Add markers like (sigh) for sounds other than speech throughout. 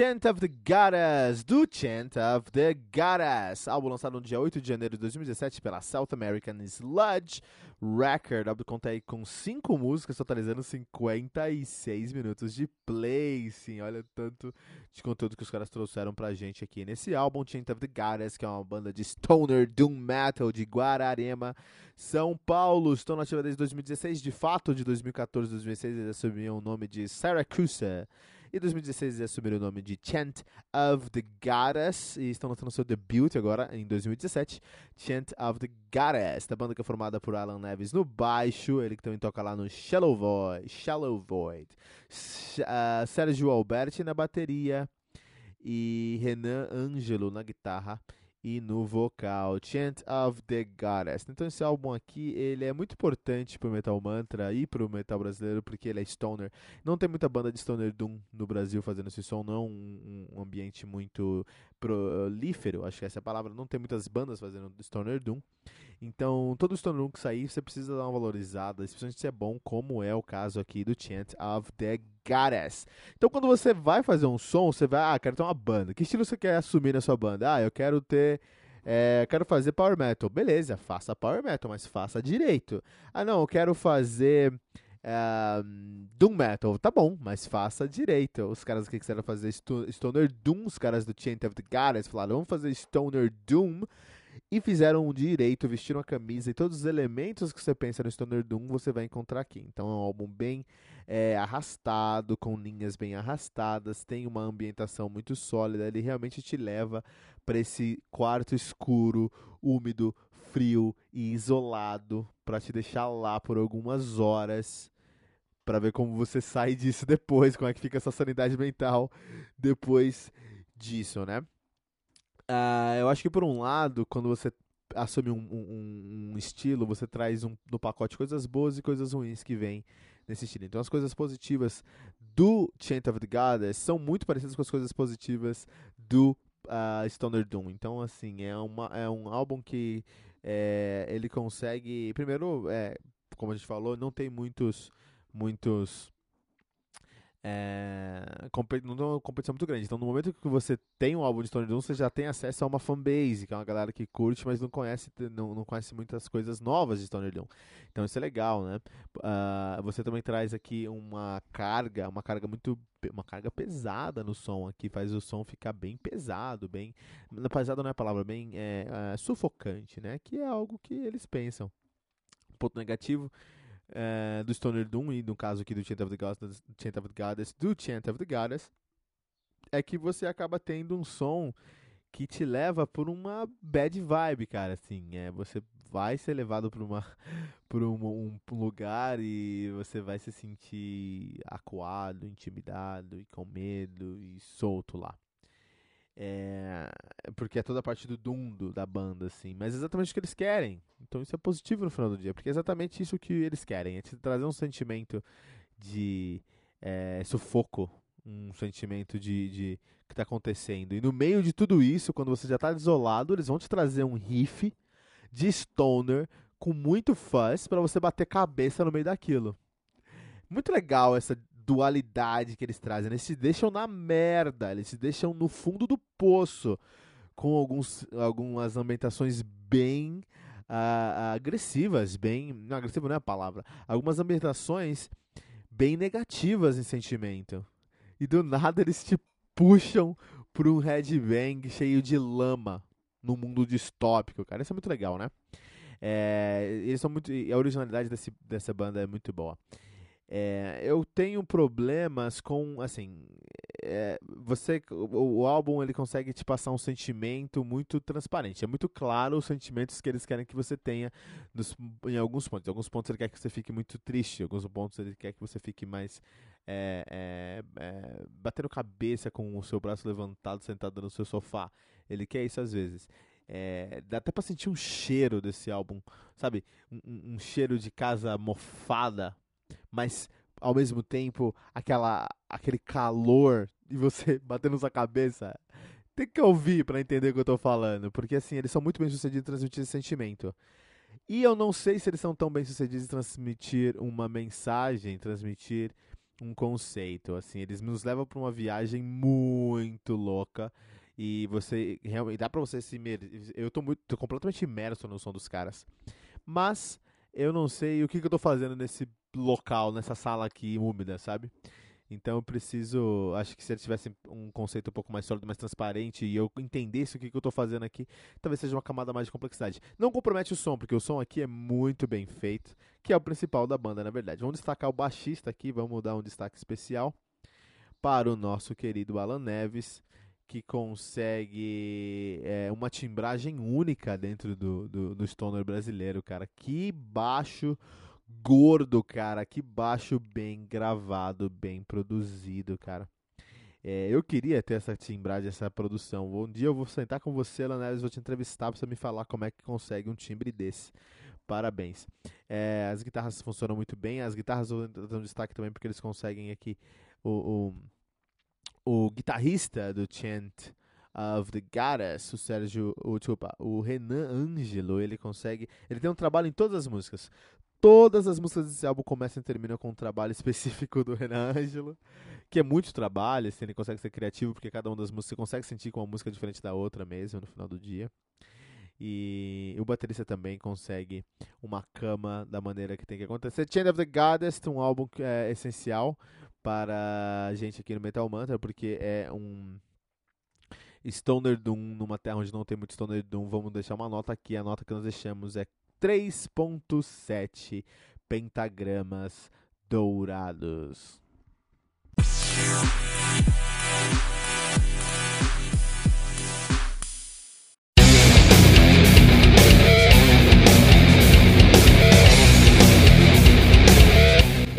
'Chant of the Goddess, do Chant of the Goddess, álbum lançado no dia 8 de janeiro de 2017 pela South American Sludge Record. O álbum conta aí com 5 músicas, totalizando 56 minutos de play. Sim, olha o tanto de conteúdo que os caras trouxeram pra gente aqui nesse álbum, Chant of the Goddess, que é uma banda de stoner doom metal de Guararema, São Paulo. Estão nativa desde 2016, de fato, de 2014 a 2016 eles assumiram o nome de Syracuse. E 2016 eles assumiram o nome de Chant of the Goddess e estão lançando seu debut agora em 2017, Chant of the Goddess, da banda que é formada por Alan Neves no baixo, ele que também toca lá no Shallow Void, Shallow Void. Uh, Sérgio Alberti na bateria e Renan Ângelo na guitarra e no vocal, Chant of the Goddess. Então esse álbum aqui, ele é muito importante pro Metal Mantra e pro metal brasileiro, porque ele é stoner. Não tem muita banda de stoner doom no Brasil fazendo esse som, não é um, um ambiente muito prolífero, acho que essa é a palavra, não tem muitas bandas fazendo stoner doom. Então, todo stoner doom que sair, você precisa dar uma valorizada, especialmente se é bom, como é o caso aqui do Chant of the Goddess. Então, quando você vai fazer um som, você vai, ah, quero ter uma banda. Que estilo você quer assumir na sua banda? Ah, eu quero ter é, quero fazer power metal. Beleza, faça power metal, mas faça direito. Ah, não, eu quero fazer é, Doom Metal. Tá bom, mas faça direito. Os caras que quiseram fazer Stoner Doom, os caras do Chant of the Goddess, falaram, vamos fazer Stoner Doom e fizeram um direito, vestiram a camisa e todos os elementos que você pensa no Stoner Doom você vai encontrar aqui. Então é um álbum bem é, arrastado, com linhas bem arrastadas, tem uma ambientação muito sólida, ele realmente te leva para esse quarto escuro, úmido, frio e isolado, para te deixar lá por algumas horas para ver como você sai disso (laughs) depois, como é que fica essa sanidade mental depois disso, né? Uh, eu acho que por um lado, quando você assume um, um, um, estilo, você traz um, no pacote coisas boas e coisas ruins que vêm nesse estilo. Então as coisas positivas do Chant of the Goddess são muito parecidas com as coisas positivas do uh, Stoner Doom. Então assim, é, uma, é um álbum que é, ele consegue, primeiro, é, como a gente falou, não tem muitos muitos é, não uma competição muito grande. Então, no momento que você tem um álbum de Stone Doom, você já tem acesso a uma fanbase, que é uma galera que curte, mas não conhece, não, não conhece muitas coisas novas de Stone Doom. Então, isso é legal, né? Uh, você também traz aqui uma carga, uma carga muito, uma carga pesada no som aqui, faz o som ficar bem pesado, bem, pesado não é a palavra, bem é, é, sufocante, né? Que é algo que eles pensam. Ponto negativo é, do Stoner Doom e no caso aqui do Chant of the Goddess, Chant of the Goddess, do Chant of the Goddess, é que você acaba tendo um som que te leva por uma bad vibe, cara, assim, é, você vai ser levado para uma (laughs) por um, um, lugar e você vai se sentir acuado, intimidado e com medo e solto lá. É, porque é toda a parte do Doom do, da banda, assim. Mas é exatamente o que eles querem. Então isso é positivo no final do dia. Porque é exatamente isso que eles querem. É te trazer um sentimento de é, sufoco. Um sentimento de, de que está acontecendo. E no meio de tudo isso, quando você já está desolado, eles vão te trazer um riff de stoner com muito fuzz para você bater cabeça no meio daquilo. Muito legal essa dualidade que eles trazem. Eles se deixam na merda, eles se deixam no fundo do poço, com alguns, algumas ambientações bem uh, agressivas, bem. Não, agressivo não é a palavra. Algumas ambientações bem negativas em sentimento. E do nada eles te puxam para um headbang cheio de lama no mundo distópico, cara. Isso é muito legal, né? É, eles são muito. A originalidade desse, dessa banda é muito boa. É, eu tenho problemas com, assim, é, você, o, o, álbum ele consegue te passar um sentimento muito transparente. É muito claro os sentimentos que eles querem que você tenha nos, em alguns pontos. Em alguns pontos ele quer que você fique muito triste, em alguns pontos ele quer que você fique mais é, é, é batendo cabeça com o seu braço levantado, sentado no seu sofá. Ele quer isso às vezes. É, dá até pra sentir um cheiro desse álbum, sabe? Um, um, cheiro de casa mofada, mas ao mesmo tempo aquela, aquele calor e você (laughs) batendo sua cabeça. Tem que ouvir para entender o que eu tô falando, porque assim, eles são muito bem sucedidos em transmitir esse sentimento. E eu não sei se eles são tão bem sucedidos em transmitir uma mensagem, transmitir um conceito. Assim, eles nos levam para uma viagem muito louca e você realmente dá para você se eu tô muito tô completamente imerso no som dos caras. Mas eu não sei o que, que eu tô fazendo nesse local, nessa sala aqui úmida, sabe? Então eu preciso. Acho que se eles tivessem um conceito um pouco mais sólido, mais transparente, e eu entendesse o que, que eu estou fazendo aqui, talvez seja uma camada mais de complexidade. Não compromete o som, porque o som aqui é muito bem feito, que é o principal da banda, na verdade. Vamos destacar o baixista aqui, vamos dar um destaque especial para o nosso querido Alan Neves, que consegue é, uma timbragem única dentro do, do, do stoner brasileiro, cara. Que baixo gordo, cara. Que baixo bem gravado, bem produzido, cara. É, eu queria ter essa timbragem, essa produção. Um dia eu vou sentar com você, Lanelles, vou te entrevistar pra você me falar como é que consegue um timbre desse. Parabéns. É, as guitarras funcionam muito bem. As guitarras dou um destaque também porque eles conseguem aqui o, o o guitarrista do Chant of the Goddess, o Sérgio, o, desculpa, o Renan Angelo, ele consegue, ele tem um trabalho em todas as músicas. Todas as músicas desse álbum começam e terminam com um trabalho (laughs) específico do Renan Angelo, que é muito trabalho, assim, ele consegue ser criativo porque cada uma das músicas você consegue sentir com uma música diferente da outra mesmo no final do dia. E o baterista também consegue uma cama da maneira que tem que acontecer. Chain of the Goddess, um álbum que é essencial para a gente aqui no Metal Mantra, porque é um Stoner Doom numa terra onde não tem muito Stoner Doom. Vamos deixar uma nota aqui. A nota que nós deixamos é 3.7 pentagramas dourados.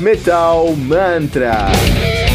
Metal Mantra.